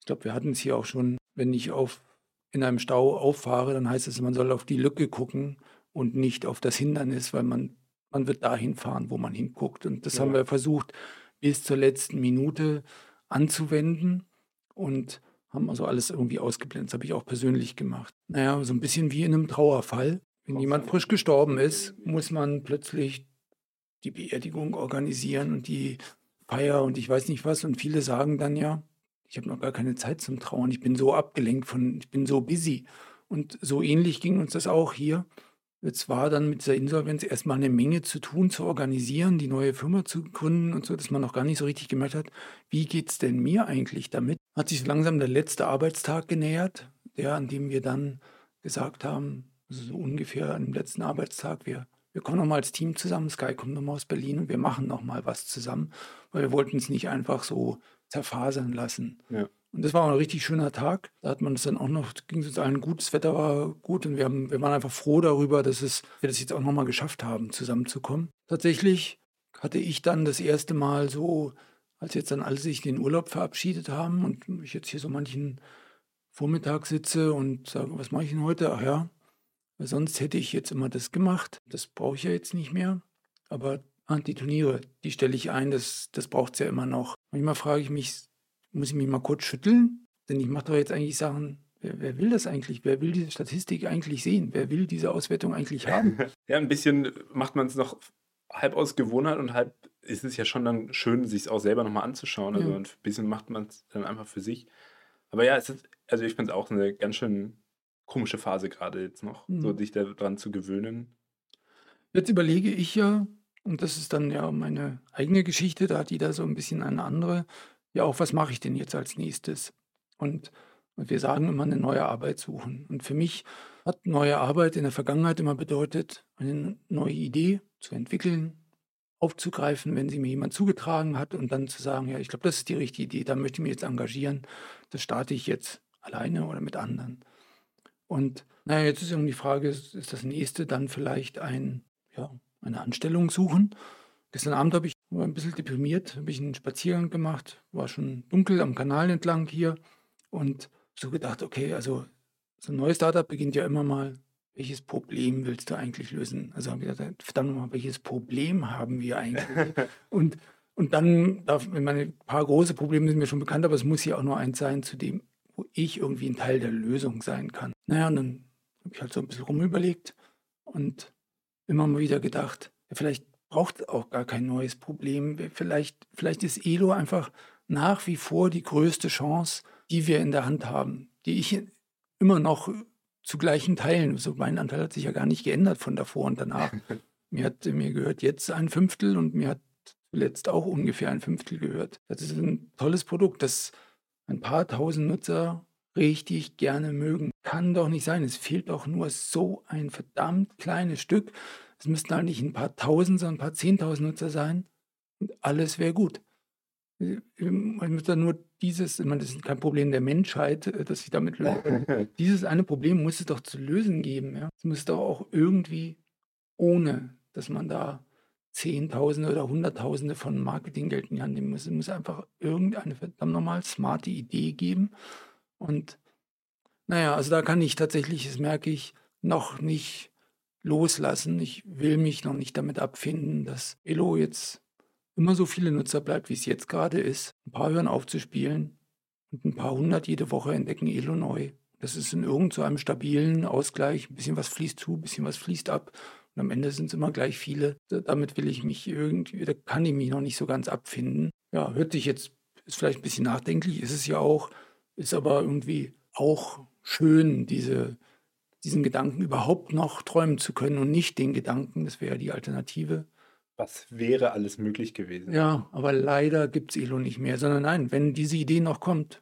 glaube, wir hatten es hier auch schon, wenn ich auf, in einem Stau auffahre, dann heißt es, man soll auf die Lücke gucken und nicht auf das Hindernis, weil man, man wird dahin fahren, wo man hinguckt. Und das ja. haben wir versucht, bis zur letzten Minute anzuwenden und haben also alles irgendwie ausgeblendet. Das habe ich auch persönlich gemacht. Naja, so ein bisschen wie in einem Trauerfall. Wenn jemand frisch gestorben ist, muss man plötzlich die Beerdigung organisieren und die Feier und ich weiß nicht was. Und viele sagen dann ja, ich habe noch gar keine Zeit zum Trauen. Ich bin so abgelenkt von, ich bin so busy. Und so ähnlich ging uns das auch hier. Jetzt war dann mit dieser Insolvenz erstmal eine Menge zu tun, zu organisieren, die neue Firma zu gründen und so, dass man noch gar nicht so richtig gemerkt hat, wie geht es denn mir eigentlich damit? Hat sich so langsam der letzte Arbeitstag genähert, der, an dem wir dann gesagt haben, so ungefähr dem letzten Arbeitstag, wir, wir kommen nochmal als Team zusammen, Sky kommt nochmal aus Berlin und wir machen nochmal was zusammen, weil wir wollten es nicht einfach so zerfasern lassen. Ja. Und das war auch ein richtig schöner Tag. Da hat man es dann auch noch, ging es uns allen gut, das Wetter war gut und wir, haben, wir waren einfach froh darüber, dass es, wir das jetzt auch nochmal geschafft haben, zusammenzukommen. Tatsächlich hatte ich dann das erste Mal so, als jetzt dann alle sich den Urlaub verabschiedet haben und ich jetzt hier so manchen Vormittag sitze und sage, was mache ich denn heute? Ach ja, weil sonst hätte ich jetzt immer das gemacht. Das brauche ich ja jetzt nicht mehr. Aber Ah, die Turniere, die stelle ich ein, das, das braucht es ja immer noch. Manchmal frage ich mich, muss ich mich mal kurz schütteln? Denn ich mache doch jetzt eigentlich Sachen, wer, wer, will das eigentlich? Wer will diese Statistik eigentlich sehen? Wer will diese Auswertung eigentlich haben? ja, ein bisschen macht man es noch halb aus Gewohnheit und halb ist es ja schon dann schön, sich es auch selber nochmal anzuschauen. Also ja. ein bisschen macht man es dann einfach für sich. Aber ja, es ist, also ich finde es auch eine ganz schön komische Phase gerade jetzt noch, mhm. so sich daran zu gewöhnen. Jetzt überlege ich ja, und das ist dann ja meine eigene Geschichte, da hat jeder so ein bisschen eine andere. Ja, auch was mache ich denn jetzt als nächstes? Und, und wir sagen immer eine neue Arbeit suchen. Und für mich hat neue Arbeit in der Vergangenheit immer bedeutet, eine neue Idee zu entwickeln, aufzugreifen, wenn sie mir jemand zugetragen hat und dann zu sagen, ja, ich glaube, das ist die richtige Idee, da möchte ich mich jetzt engagieren, das starte ich jetzt alleine oder mit anderen. Und naja, jetzt ist irgendwie die Frage, ist das nächste dann vielleicht ein, ja, eine Anstellung suchen. Gestern Abend habe ich war ein bisschen deprimiert, habe ich einen Spaziergang gemacht, war schon dunkel am Kanal entlang hier und so gedacht, okay, also so ein neues Startup beginnt ja immer mal, welches Problem willst du eigentlich lösen? Also haben wir gesagt, verdammt nochmal, welches Problem haben wir eigentlich? und, und dann, darf, ich meine, ein paar große Probleme sind mir schon bekannt, aber es muss ja auch nur eins sein, zu dem, wo ich irgendwie ein Teil der Lösung sein kann. Naja, und dann habe ich halt so ein bisschen rumüberlegt und immer mal wieder gedacht, ja, vielleicht braucht auch gar kein neues Problem. Vielleicht, vielleicht ist Elo einfach nach wie vor die größte Chance, die wir in der Hand haben, die ich immer noch zu gleichen Teilen, also mein Anteil hat sich ja gar nicht geändert von davor und danach. mir, hat, mir gehört jetzt ein Fünftel und mir hat zuletzt auch ungefähr ein Fünftel gehört. Das ist ein tolles Produkt, das ein paar tausend Nutzer richtig gerne mögen. Kann doch nicht sein. Es fehlt doch nur so ein verdammt kleines Stück. Es müssten halt nicht ein paar tausend, sondern ein paar zehntausend Nutzer sein. Und alles wäre gut. Man muss dann nur dieses, ich meine, das ist kein Problem der Menschheit, äh, dass ich damit löse. dieses eine Problem muss es doch zu lösen geben. Ja? Es muss doch auch irgendwie, ohne dass man da Zehntausende oder Hunderttausende von Marketinggeld in die Hand nehmen muss, es muss einfach irgendeine verdammt normal smarte Idee geben. Und naja, also da kann ich tatsächlich, das merke ich, noch nicht loslassen. Ich will mich noch nicht damit abfinden, dass Elo jetzt immer so viele Nutzer bleibt, wie es jetzt gerade ist. Ein paar hören auf zu spielen und ein paar hundert jede Woche entdecken Elo neu. Das ist in irgendeinem so stabilen Ausgleich. Ein bisschen was fließt zu, ein bisschen was fließt ab. Und am Ende sind es immer gleich viele. Damit will ich mich irgendwie, da kann ich mich noch nicht so ganz abfinden. Ja, hört sich jetzt, ist vielleicht ein bisschen nachdenklich, ist es ja auch, ist aber irgendwie auch schön, diese, diesen Gedanken überhaupt noch träumen zu können und nicht den Gedanken, das wäre ja die Alternative, was wäre alles möglich gewesen? Ja, aber leider gibt es Elo nicht mehr, sondern nein, wenn diese Idee noch kommt,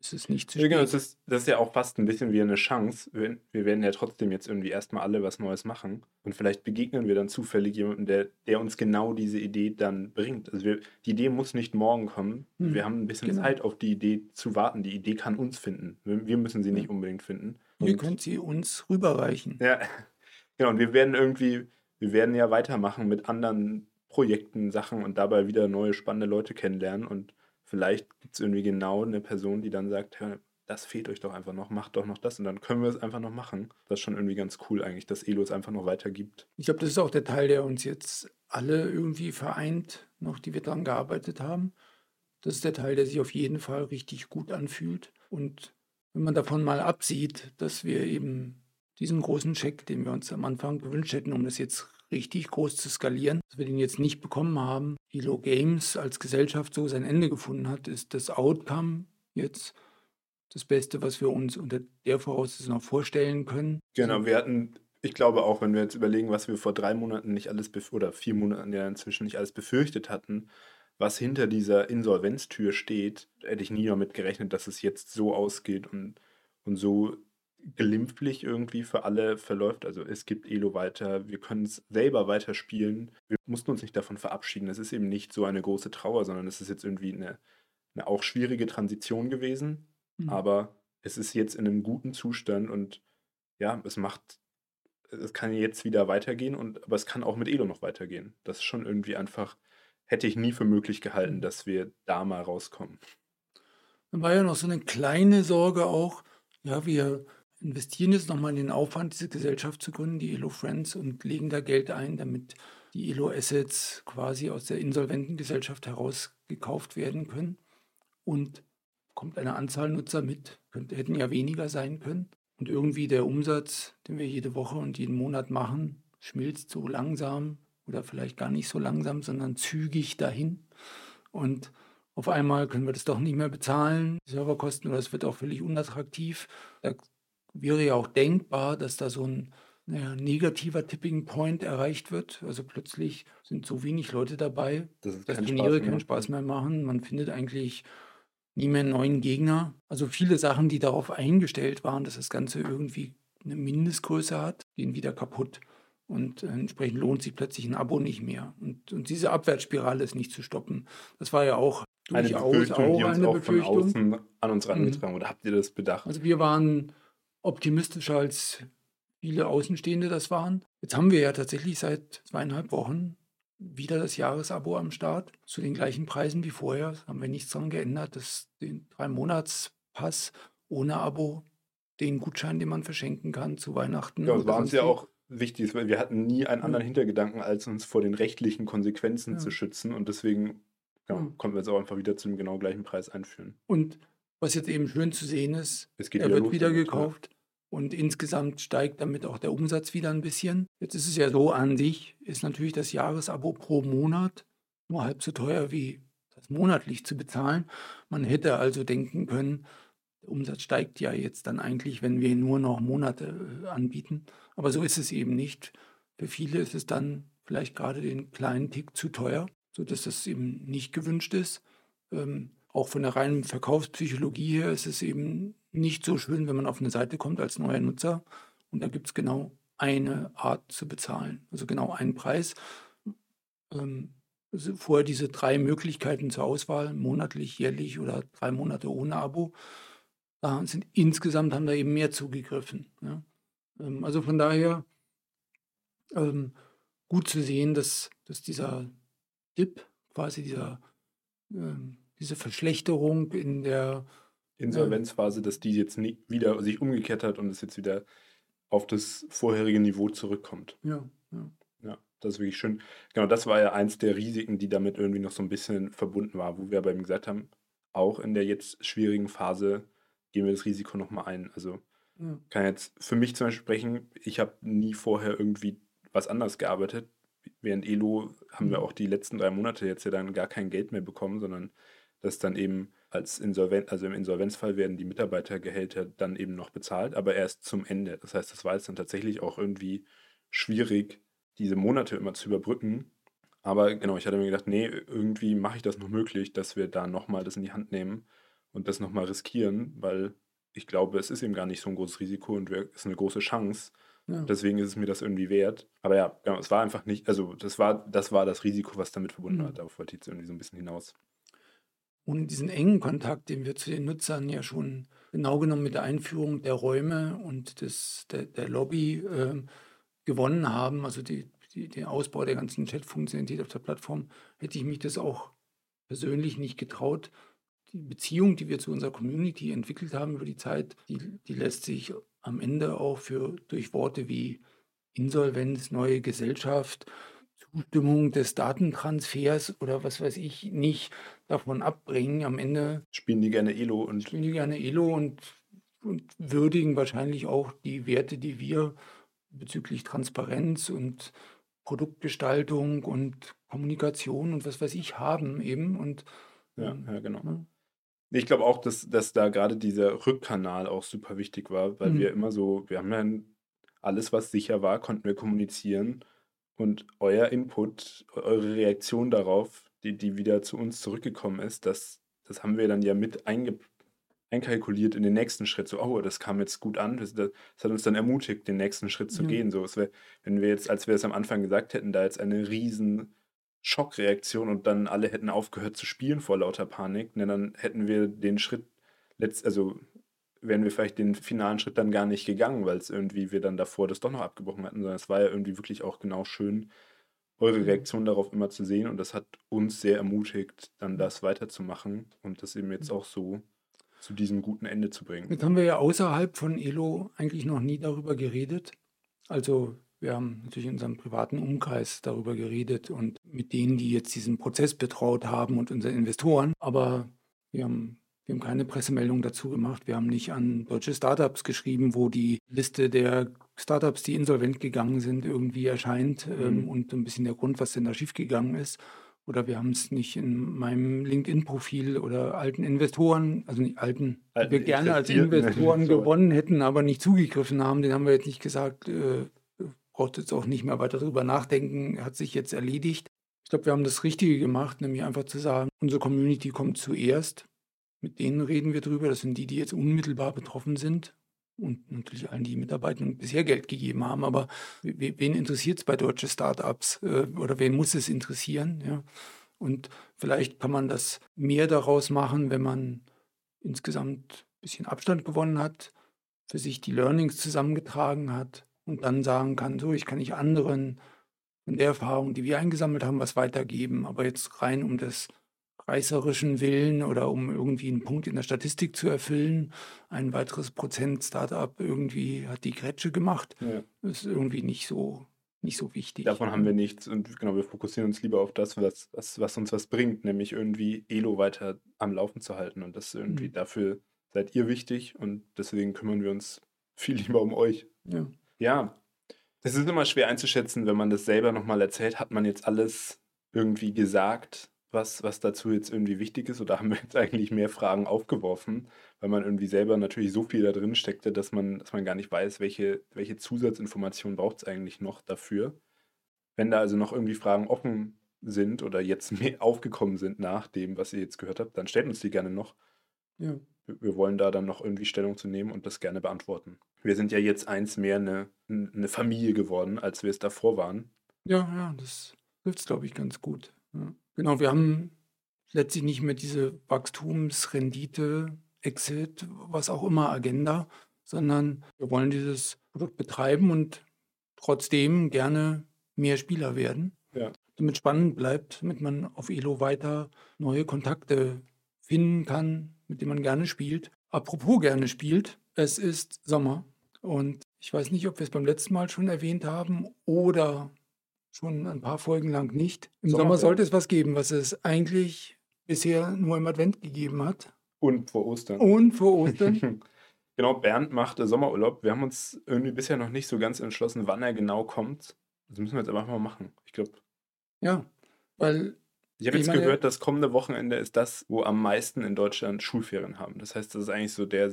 ist es nicht zu spät. Genau, das ist, das ist ja auch fast ein bisschen wie eine Chance. Wir, wir werden ja trotzdem jetzt irgendwie erstmal alle was Neues machen. Und vielleicht begegnen wir dann zufällig jemandem, der, der uns genau diese Idee dann bringt. Also wir, die Idee muss nicht morgen kommen. Hm, wir haben ein bisschen genau. Zeit, auf die Idee zu warten. Die Idee kann uns finden. Wir, wir müssen sie nicht unbedingt finden. Ihr könnt sie uns rüberreichen. Ja, genau. Und wir werden irgendwie wir werden ja weitermachen mit anderen Projekten, Sachen und dabei wieder neue spannende Leute kennenlernen. Und vielleicht gibt es irgendwie genau eine Person, die dann sagt, das fehlt euch doch einfach noch, macht doch noch das und dann können wir es einfach noch machen. Das ist schon irgendwie ganz cool eigentlich, dass Elo es einfach noch weitergibt. Ich glaube, das ist auch der Teil, der uns jetzt alle irgendwie vereint, noch die wir daran gearbeitet haben. Das ist der Teil, der sich auf jeden Fall richtig gut anfühlt. Und wenn man davon mal absieht, dass wir eben diesen großen Check, den wir uns am Anfang gewünscht hätten, um das jetzt richtig groß zu skalieren, dass wir den jetzt nicht bekommen haben. Elo Games als Gesellschaft so sein Ende gefunden hat, ist das Outcome jetzt das Beste, was wir uns unter der Voraussetzung noch vorstellen können. Genau, wir hatten, ich glaube auch, wenn wir jetzt überlegen, was wir vor drei Monaten nicht alles, oder vier Monaten ja inzwischen nicht alles befürchtet hatten, was hinter dieser Insolvenztür steht, hätte ich nie damit gerechnet, dass es jetzt so ausgeht und, und so glimpflich irgendwie für alle verläuft. Also es gibt Elo weiter, wir können es selber weiterspielen. Wir mussten uns nicht davon verabschieden. Es ist eben nicht so eine große Trauer, sondern es ist jetzt irgendwie eine, eine auch schwierige Transition gewesen. Mhm. Aber es ist jetzt in einem guten Zustand und ja, es macht, es kann jetzt wieder weitergehen und aber es kann auch mit Elo noch weitergehen. Das ist schon irgendwie einfach, hätte ich nie für möglich gehalten, dass wir da mal rauskommen. Dann war ja noch so eine kleine Sorge auch, ja, wir investieren jetzt nochmal in den Aufwand, diese Gesellschaft zu gründen, die Elo Friends, und legen da Geld ein, damit die Elo Assets quasi aus der insolventen Gesellschaft herausgekauft werden können. Und kommt eine Anzahl Nutzer mit, könnte, hätten ja weniger sein können. Und irgendwie der Umsatz, den wir jede Woche und jeden Monat machen, schmilzt so langsam oder vielleicht gar nicht so langsam, sondern zügig dahin. Und auf einmal können wir das doch nicht mehr bezahlen, Serverkosten, oder es wird auch völlig unattraktiv. Da wäre ja auch denkbar, dass da so ein naja, negativer Tipping Point erreicht wird. Also plötzlich sind so wenig Leute dabei, das dass Turniere keinen Spaß mehr machen. Man findet eigentlich nie mehr einen neuen Gegner. Also viele Sachen, die darauf eingestellt waren, dass das Ganze irgendwie eine Mindestgröße hat, gehen wieder kaputt. Und entsprechend lohnt sich plötzlich ein Abo nicht mehr. Und, und diese Abwärtsspirale ist nicht zu stoppen. Das war ja auch durchaus eine Befürchtung, auch die uns eine auch Befürchtung. von außen an uns herangetragen mhm. Oder habt ihr das bedacht? Also wir waren optimistischer als viele Außenstehende das waren. Jetzt haben wir ja tatsächlich seit zweieinhalb Wochen wieder das Jahresabo am Start zu den gleichen Preisen wie vorher. Da haben wir nichts dran geändert. Das, den Drei-Monats-Pass ohne Abo den Gutschein, den man verschenken kann zu Weihnachten. Ja, das oder war uns sonst ja auch wichtig, weil wir hatten nie einen anderen Ja. Hintergedanken, als uns vor den rechtlichen Konsequenzen Ja. zu schützen. Und deswegen ja, Ja. konnten wir es auch einfach wieder zu dem genau gleichen Preis einführen. Und was jetzt eben schön zu sehen ist, er wieder wird wieder damit, gekauft und insgesamt steigt damit auch der Umsatz wieder ein bisschen. Jetzt ist es ja so an sich, ist natürlich das Jahresabo pro Monat nur halb so teuer wie das monatlich zu bezahlen. Man hätte also denken können, der Umsatz steigt ja jetzt dann eigentlich, wenn wir nur noch Monate äh, anbieten. Aber so ist es eben nicht. Für viele ist es dann vielleicht gerade den kleinen Tick zu teuer, sodass das eben nicht gewünscht ist. Ähm, auch von der reinen Verkaufspsychologie her ist es eben nicht so schön, wenn man auf eine Seite kommt als neuer Nutzer und da gibt es genau eine Art zu bezahlen, also genau einen Preis. Ähm, also vorher diese drei Möglichkeiten zur Auswahl, monatlich, jährlich oder drei Monate ohne Abo. Da sind insgesamt haben da eben mehr zugegriffen. Ja. Ähm, also von daher ähm, gut zu sehen, dass, dass dieser Dip, quasi dieser, ähm, diese Verschlechterung in der Insolvenzphase, dass die jetzt nie wieder sich umgekehrt hat und es jetzt wieder auf das vorherige Niveau zurückkommt. ja, ja. Ja, das ist wirklich schön. Genau, das war ja eins der Risiken, die damit irgendwie noch so ein bisschen verbunden war, wo wir aber eben gesagt haben, auch in der jetzt schwierigen Phase gehen wir das Risiko nochmal ein. Also ja. kann jetzt für mich zum Beispiel sprechen, ich habe nie vorher irgendwie was anderes gearbeitet. Während Elo haben wir Mhm. auch die letzten drei Monate jetzt ja dann gar kein Geld mehr bekommen, sondern das dann eben als Insolvenz, also im Insolvenzfall werden die Mitarbeitergehälter dann eben noch bezahlt, aber erst zum Ende. Das heißt, das war jetzt dann tatsächlich auch irgendwie schwierig, diese Monate immer zu überbrücken. Aber genau, ich hatte mir gedacht, nee, irgendwie mache ich das noch möglich, dass wir da nochmal das in die Hand nehmen und das nochmal riskieren, weil ich glaube, es ist eben gar nicht so ein großes Risiko und es ist eine große Chance. ja. Deswegen ist es mir das irgendwie wert. Aber ja, genau, es war einfach nicht, also das war, das war das Risiko, was damit verbunden Mhm. war. Darauf wollte ich jetzt irgendwie so ein bisschen hinaus. ohne diesen engen Kontakt, den wir zu den Nutzern ja schon genau genommen mit der Einführung der Räume und des, der, der Lobby ähm, gewonnen haben, also die, die, den Ausbau der ganzen Chat-Funktionalität auf der Plattform, hätte ich mich das auch persönlich nicht getraut. Die Beziehung, die wir zu unserer Community entwickelt haben über die Zeit, die, die lässt sich am Ende auch für, durch Worte wie Insolvenz, neue Gesellschaft, Zustimmung des Datentransfers oder was weiß ich nicht davon abbringen. Am Ende Spielen die gerne Elo und spielen die gerne Elo und, und würdigen wahrscheinlich auch die Werte, die wir bezüglich Transparenz und Produktgestaltung und Kommunikation und was weiß ich haben eben. Und ja, ähm, ja, genau. Ich glaube auch, dass, dass da gerade dieser Rückkanal auch super wichtig war, weil Mhm. wir immer so, wir haben ja alles, was sicher war, konnten wir kommunizieren und euer Input, eure Reaktion darauf, die, die wieder zu uns zurückgekommen ist, das, das haben wir dann ja mit einge, einkalkuliert in den nächsten Schritt. So, oh, das kam jetzt gut an, das, das hat uns dann ermutigt, den nächsten Schritt zu Ja. gehen. So, es wär, wenn wir jetzt, als wir es am Anfang gesagt hätten, da jetzt eine riesen Schockreaktion und dann alle hätten aufgehört zu spielen vor lauter Panik, ne, dann hätten wir den Schritt, letzt, also wären wir vielleicht den finalen Schritt dann gar nicht gegangen, weil es irgendwie wir dann davor das doch noch abgebrochen hatten, sondern es war ja irgendwie wirklich auch genau schön, eure Mhm. Reaktion darauf immer zu sehen und das hat uns sehr ermutigt, dann das weiterzumachen und das eben jetzt auch so zu diesem guten Ende zu bringen. Jetzt haben wir ja außerhalb von Elo eigentlich noch nie darüber geredet. Also wir haben natürlich in unserem privaten Umkreis darüber geredet und mit denen, die jetzt diesen Prozess betraut haben und unseren Investoren. Aber wir haben, wir haben keine Pressemeldung dazu gemacht. Wir haben nicht an deutsche Startups geschrieben, wo die Liste der Startups, die insolvent gegangen sind, irgendwie erscheint ähm, Mhm. und so ein bisschen der Grund, was denn da schiefgegangen ist. Oder wir haben es nicht in meinem LinkedIn-Profil oder alten Investoren, also nicht alten, die Alten wir gerne als Investoren. gewonnen hätten, aber nicht zugegriffen haben. Den haben wir jetzt nicht gesagt, äh, braucht jetzt auch nicht mehr weiter darüber nachdenken, hat sich jetzt erledigt. Ich glaube, wir haben das Richtige gemacht, nämlich einfach zu sagen, unsere Community kommt zuerst. Mit denen reden wir drüber. Das sind die, die jetzt unmittelbar betroffen sind. Und natürlich allen, die Mitarbeitern bisher Geld gegeben haben. Aber we- wen interessiert es bei deutschen Startups? Äh, Oder wen muss es interessieren? Ja? Und vielleicht kann man das mehr daraus machen, wenn man insgesamt ein bisschen Abstand gewonnen hat, für sich die Learnings zusammengetragen hat und dann sagen kann, so, ich kann nicht anderen von der Erfahrung, die wir eingesammelt haben, was weitergeben. Aber jetzt rein um des reißerischen Willen oder um irgendwie einen Punkt in der Statistik zu erfüllen. Ein weiteres Prozent Startup irgendwie hat die Grätsche gemacht. Ja. Das ist irgendwie nicht so, nicht so wichtig. Davon haben wir nichts und genau, wir fokussieren uns lieber auf das, was, was, was uns was bringt, nämlich irgendwie Elo weiter am Laufen zu halten. Und das irgendwie Mhm. dafür seid ihr wichtig und deswegen kümmern wir uns viel lieber um euch. Ja. Ja, es ist immer schwer einzuschätzen, wenn man das selber nochmal erzählt, hat man jetzt alles irgendwie gesagt, was, was dazu jetzt irgendwie wichtig ist, oder haben wir jetzt eigentlich mehr Fragen aufgeworfen, weil man irgendwie selber natürlich so viel da drin steckte, dass man, dass man gar nicht weiß, welche, welche Zusatzinformationen braucht es eigentlich noch dafür. Wenn da also noch irgendwie Fragen offen sind oder jetzt mehr aufgekommen sind nach dem, was ihr jetzt gehört habt, dann stellt uns die gerne noch. Ja. Wir wir wollen da dann noch irgendwie Stellung zu nehmen und das gerne beantworten. Wir sind ja jetzt eins mehr eine, eine Familie geworden, als wir es davor waren. Ja, ja, das es, glaube ich, ganz gut. Ja. Genau, wir haben letztlich nicht mehr diese Wachstumsrendite, Exit, was auch immer Agenda, sondern wir wollen dieses Produkt betreiben und trotzdem gerne mehr Spieler werden. Ja. Damit spannend bleibt, damit man auf Elo weiter neue Kontakte finden kann, mit denen man gerne spielt. Apropos gerne spielt, es ist Sommer und ich weiß nicht, ob wir es beim letzten Mal schon erwähnt haben oder schon ein paar Folgen lang nicht. Im Sommer, Sommerferien. sollte es was geben, was es eigentlich bisher nur im Advent gegeben hat. Und vor Ostern. Und vor Ostern. genau, Bernd macht Sommerurlaub. Wir haben uns irgendwie bisher noch nicht so ganz entschlossen, wann er genau kommt. Das müssen wir jetzt einfach mal machen. Ich glaube, ja, weil ich habe jetzt meine- gehört, das kommende Wochenende ist das, wo am meisten in Deutschland Schulferien haben. Das heißt, das ist eigentlich so der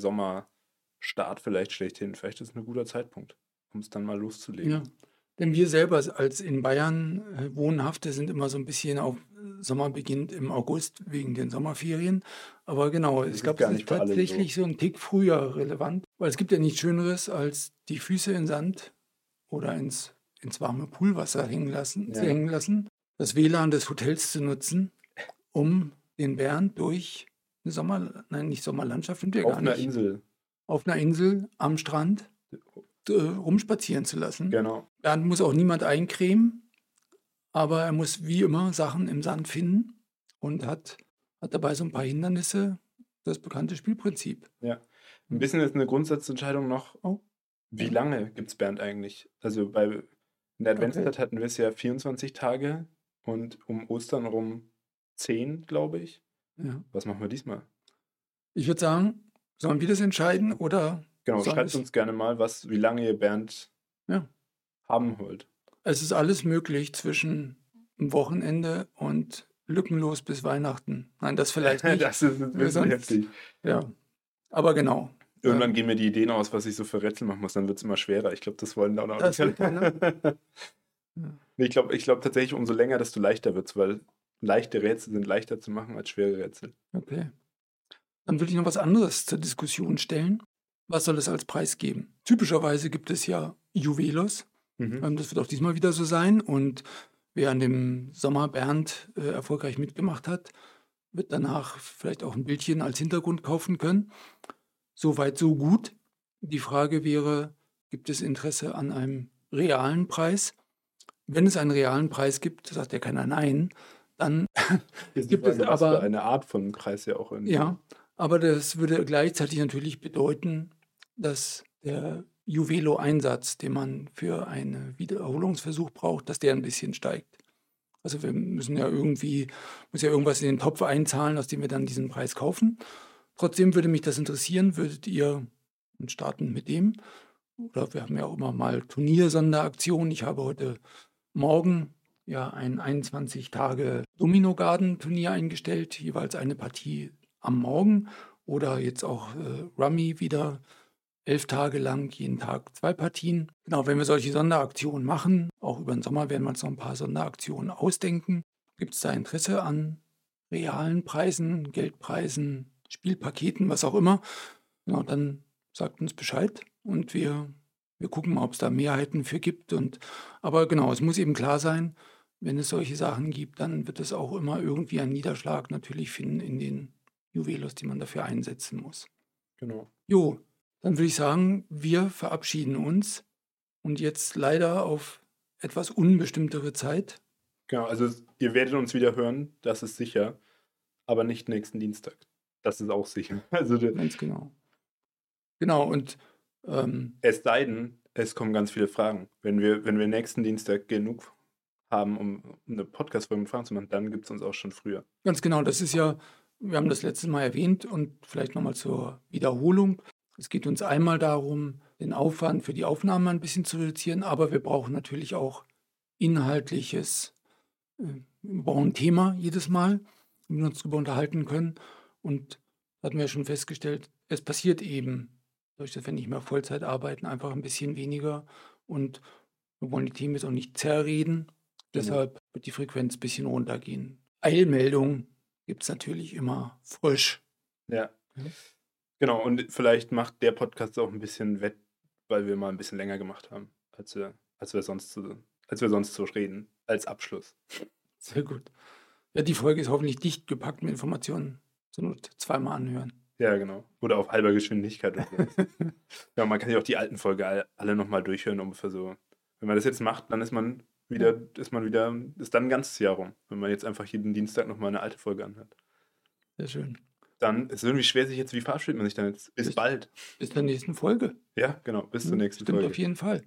Sommerstart vielleicht schlechthin. Vielleicht ist es ein guter Zeitpunkt, um es dann mal loszulegen. Ja, denn wir selber als in Bayern äh, Wohnhafte sind immer so ein bisschen auf Sommer beginnt im August wegen den Sommerferien. Aber genau, Das ich ist glaube, gar es ist alle so. tatsächlich so. ein Tick früher relevant, weil es gibt ja nichts Schöneres, als die Füße in Sand oder ins, ins warme Poolwasser hängen lassen, Ja. hängen lassen, das WLAN des Hotels zu nutzen, um den Bernd durch eine Sommer, nein, nicht Sommerlandschaft, ja Auf gar einer nicht, Insel. Auf einer Insel am Strand äh, rumspazieren zu lassen. Genau. Bernd muss auch niemand eincremen, aber er muss wie immer Sachen im Sand finden und hat, hat dabei so ein paar Hindernisse, das bekannte Spielprinzip. Ein bisschen ist eine Grundsatzentscheidung noch. Oh. Wie lange gibt es Bernd eigentlich? Also bei in der Adventszeit hatten wir es ja 24 Tage und um Ostern rum 10, glaube ich. Ja. Was machen wir diesmal? Ich würde sagen, sollen wir das entscheiden oder Genau, schreibt uns gerne mal, was, wie lange ihr Bernd Ja. haben wollt. es ist alles möglich zwischen Wochenende und lückenlos bis Weihnachten. Nein, das vielleicht nicht. das ist ein bisschen sonst- heftig. ja. Aber genau. Irgendwann Ähm, gehen mir die Ideen aus, was ich so für Rätsel machen muss, dann wird es immer schwerer. Ich glaube, das wollen da auch Das nicht. Nee, ich glaube ich glaub tatsächlich, umso länger, desto leichter wird es, weil leichte Rätsel sind leichter zu machen als schwere Rätsel. Okay. Dann würde ich noch was anderes zur Diskussion stellen. Was soll es als Preis geben? Typischerweise gibt es ja Juwelos. Mhm. Ähm, Das wird auch diesmal wieder so sein. Und wer an dem Sommer Bernd äh, erfolgreich mitgemacht hat, wird danach vielleicht auch ein Bildchen als Hintergrund kaufen können. Soweit, so gut. Die Frage wäre, gibt es Interesse an einem realen Preis? Wenn es einen realen Preis gibt, sagt ja keiner nein, dann Gibt es Frage, was aber- eine Art von Preis ja auch irgendwie. Ja, aber das würde gleichzeitig natürlich bedeuten, dass der Juvelo-Einsatz, den man für einen Wiederholungsversuch braucht, dass der ein bisschen steigt. Also wir müssen ja irgendwie, muss ja irgendwas in den Topf einzahlen, aus dem wir dann diesen Preis kaufen. Trotzdem würde mich das interessieren, würdet ihr starten mit dem? Oder wir haben ja auch immer mal Turniersonderaktionen. Ich habe heute Morgen ja ein 21 Tage Domino Garden Turnier eingestellt, jeweils eine Partie am Morgen oder jetzt auch äh, Rummy wieder elf Tage lang, jeden Tag zwei Partien. Genau, wenn wir solche Sonderaktionen machen, auch über den Sommer werden wir uns noch ein paar Sonderaktionen ausdenken. Gibt es da Interesse an realen Preisen, Geldpreisen, Spielpaketen, was auch immer? Genau, dann sagt uns Bescheid und wir, wir gucken mal, ob es da Mehrheiten für gibt. Und, aber genau, es muss eben klar sein, wenn es solche Sachen gibt, dann wird es auch immer irgendwie einen Niederschlag natürlich finden in den Juwelos, die man dafür einsetzen muss. Genau. Jo, dann würde ich sagen, wir verabschieden uns und jetzt leider auf etwas unbestimmtere Zeit. Genau, also ihr werdet uns wieder hören, das ist sicher. aber nicht nächsten Dienstag. Das ist auch sicher. Also, Ganz genau. Genau, und ähm, es sei denn, es kommen ganz viele Fragen. Wenn wir, wenn wir nächsten Dienstag genug haben, um, um eine Podcast-Folge mit Fragen zu machen, dann gibt es uns auch schon früher. ganz genau, das ist ja, wir haben das letztes Mal erwähnt und vielleicht nochmal zur Wiederholung. Es geht uns einmal darum, den Aufwand für die Aufnahme ein bisschen zu reduzieren, aber wir brauchen natürlich auch inhaltliches, äh, wir brauchen ein Thema jedes Mal, wo wir uns darüber unterhalten können. Und da hatten wir ja schon festgestellt, es passiert eben, dadurch, dass wir nicht mehr Vollzeit arbeiten, einfach ein bisschen weniger. Und wir wollen die Themen jetzt auch nicht zerreden. Deshalb wird die Frequenz ein bisschen runtergehen. Eilmeldung gibt es natürlich immer frisch. Ja. Mhm. Genau, und vielleicht macht der Podcast auch ein bisschen wett, weil wir mal ein bisschen länger gemacht haben, als wir, als wir sonst so, als wir sonst so reden, als Abschluss. Sehr gut. Ja, die Folge ist hoffentlich dicht gepackt mit Informationen. Zur Not zweimal anhören. Ja, genau. Oder auf halber Geschwindigkeit. So. ja, man kann ja auch die alten Folgen alle, alle nochmal durchhören, um für so. Wenn man das jetzt macht, dann ist man wieder, ist man wieder, ist dann ein ganzes Jahr rum, wenn man jetzt einfach jeden Dienstag nochmal eine alte Folge anhört. Sehr schön. Dann ist es irgendwie schwer, sich jetzt, wie verabschiedet man sich dann jetzt? Bis Bis- bald. Bis zur nächsten Folge. Ja, genau, bis zur nächsten Stimmt Folge. auf jeden Fall.